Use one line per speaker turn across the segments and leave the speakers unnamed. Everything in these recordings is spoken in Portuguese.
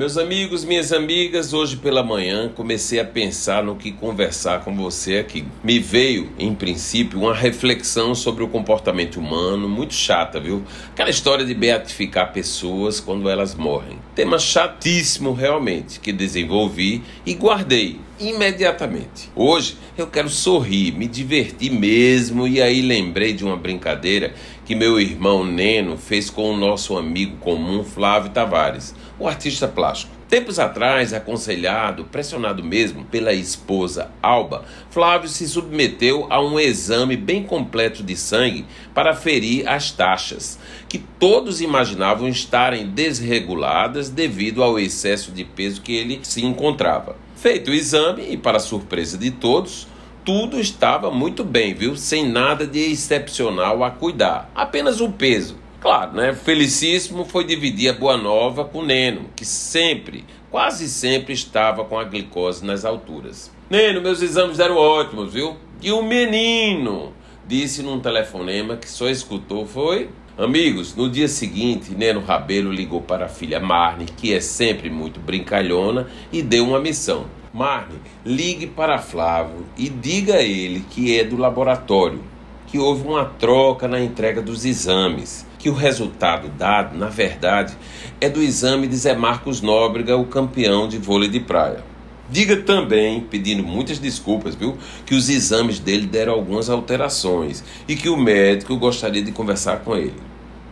Meus amigos, minhas amigas, hoje pela manhã comecei a pensar no que conversar com você aqui. Me veio, em princípio, uma reflexão sobre o comportamento humano, muito chata, viu? Aquela história de beatificar pessoas quando elas morrem. Tema chatíssimo realmente, que desenvolvi e guardei imediatamente. Hoje eu quero sorrir, me divertir mesmo e aí lembrei de uma brincadeira que meu irmão Neno fez com o nosso amigo comum Flávio Tavares, o artista plástico. Tempos atrás, aconselhado, pressionado mesmo pela esposa Alba, Flávio se submeteu a um exame bem completo de sangue para ferir as taxas, que todos imaginavam estarem desreguladas devido ao excesso de peso que ele se encontrava. Feito o exame, e para surpresa de todos, tudo estava muito bem, viu? Sem nada de excepcional a cuidar, apenas o peso. Claro, né? Felicíssimo foi dividir a boa nova com o Neno, que sempre, quase sempre estava com a glicose nas alturas. Neno, meus exames deram ótimos, viu? E o menino disse num telefonema que só escutou foi Amigos, no dia seguinte, Neno Rabelo ligou para a filha Marne, que é sempre muito brincalhona, e deu uma missão. Marne, ligue para Flávio e diga a ele que é do laboratório, que houve uma troca na entrega dos exames, que o resultado dado, na verdade, é do exame de Zé Marcos Nóbrega, o campeão de vôlei de praia. Diga também, pedindo muitas desculpas, viu, que os exames dele deram algumas alterações e que o médico gostaria de conversar com ele.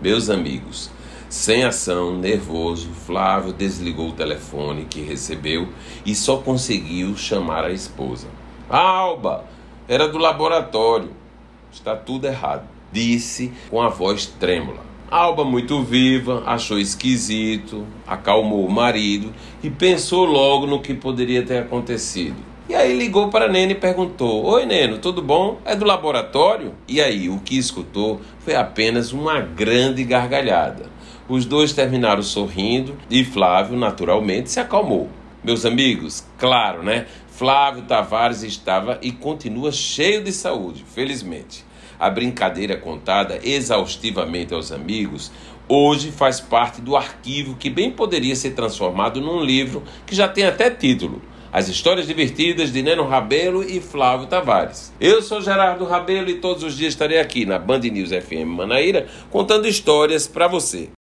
Meus amigos, sem ação, nervoso, Flávio desligou o telefone que recebeu e só conseguiu chamar a esposa. Alba, era do laboratório. Está tudo errado, disse com a voz trêmula. Alba, muito viva, achou esquisito, acalmou o marido e pensou logo no que poderia ter acontecido. E aí ligou para Nene e perguntou: Oi, Neno, tudo bom? É do laboratório? E aí, o que escutou foi apenas uma grande gargalhada. Os dois terminaram sorrindo e Flávio, naturalmente, se acalmou. Meus amigos, claro, né? Flávio Tavares estava e continua cheio de saúde, felizmente. A brincadeira contada exaustivamente aos amigos hoje faz parte do arquivo que bem poderia ser transformado num livro que já tem até título. As histórias divertidas de Neno Rabelo e Flávio Tavares. Eu sou Gerardo Rabelo e todos os dias estarei aqui na Band News FM Manaíra contando histórias para você.